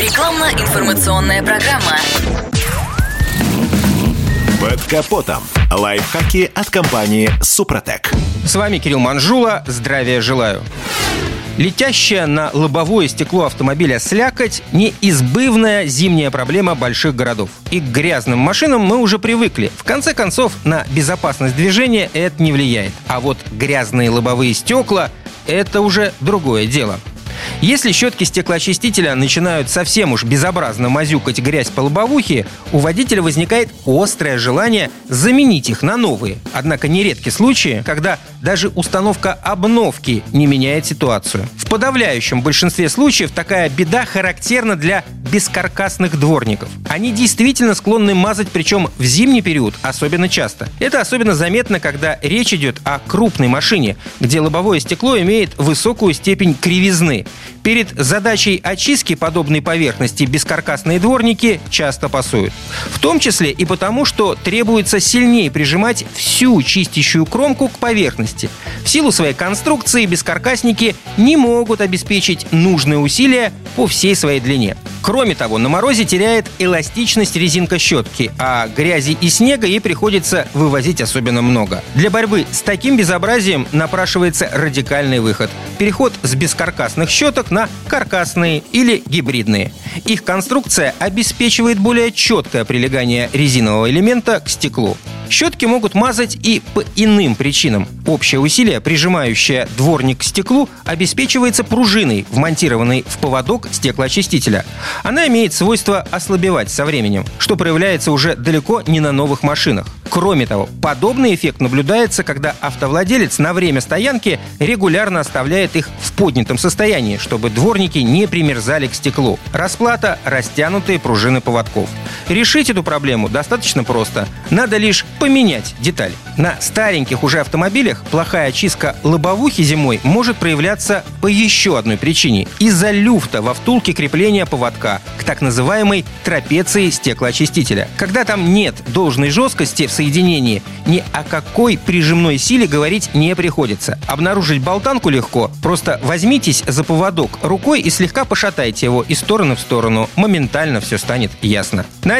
Рекламно-информационная программа. Под капотом. Лайфхаки от компании «Супротек». С вами Кирилл Манжула. Здравия желаю. Летящая на лобовое стекло автомобиля слякоть – неизбывная зимняя проблема больших городов. И к грязным машинам мы уже привыкли. В конце концов, на безопасность движения это не влияет. А вот грязные лобовые стекла – это уже другое дело. Если щетки стеклоочистителя начинают совсем уж безобразно мазюкать грязь по лобовухе, у водителя возникает острое желание заменить их на новые. Однако нередки случаи, когда даже установка обновки не меняет ситуацию. В подавляющем большинстве случаев такая беда характерна для бескаркасных дворников. Они действительно склонны мазать, причем в зимний период особенно часто. Это особенно заметно, когда речь идет о крупной машине, где лобовое стекло имеет высокую степень кривизны. Перед задачей очистки подобной поверхности бескаркасные дворники часто пасуют. В том числе и потому, что требуется сильнее прижимать всю чистящую кромку к поверхности. В силу своей конструкции бескаркасники не могут обеспечить нужные усилия по всей своей длине. Кроме того, на морозе теряет эластичность резинка щетки, а грязи и снега ей приходится вывозить особенно много. Для борьбы с таким безобразием напрашивается радикальный выход. Переход с бескаркасных щеток на каркасные или гибридные. Их конструкция обеспечивает более четкое прилегание резинового элемента к стеклу. Щетки могут мазать и по иным причинам. Общее усилие, прижимающее дворник к стеклу, обеспечивается пружиной, вмонтированной в поводок стеклоочистителя. Она имеет свойство ослабевать со временем, что проявляется уже далеко не на новых машинах. Кроме того, подобный эффект наблюдается, когда автовладелец на время стоянки регулярно оставляет их в поднятом состоянии, чтобы дворники не примерзали к стеклу. Расплата – растянутые пружины поводков. Решить эту проблему достаточно просто. Надо лишь поменять деталь. На стареньких уже автомобилях плохая очистка лобовухи зимой может проявляться по еще одной причине. Из-за люфта во втулке крепления поводка к так называемой трапеции стеклоочистителя. Когда там нет должной жесткости в соединении, ни о какой прижимной силе говорить не приходится. Обнаружить болтанку легко. Просто возьмитесь за поводок рукой и слегка пошатайте его из стороны в сторону. Моментально все станет ясно. На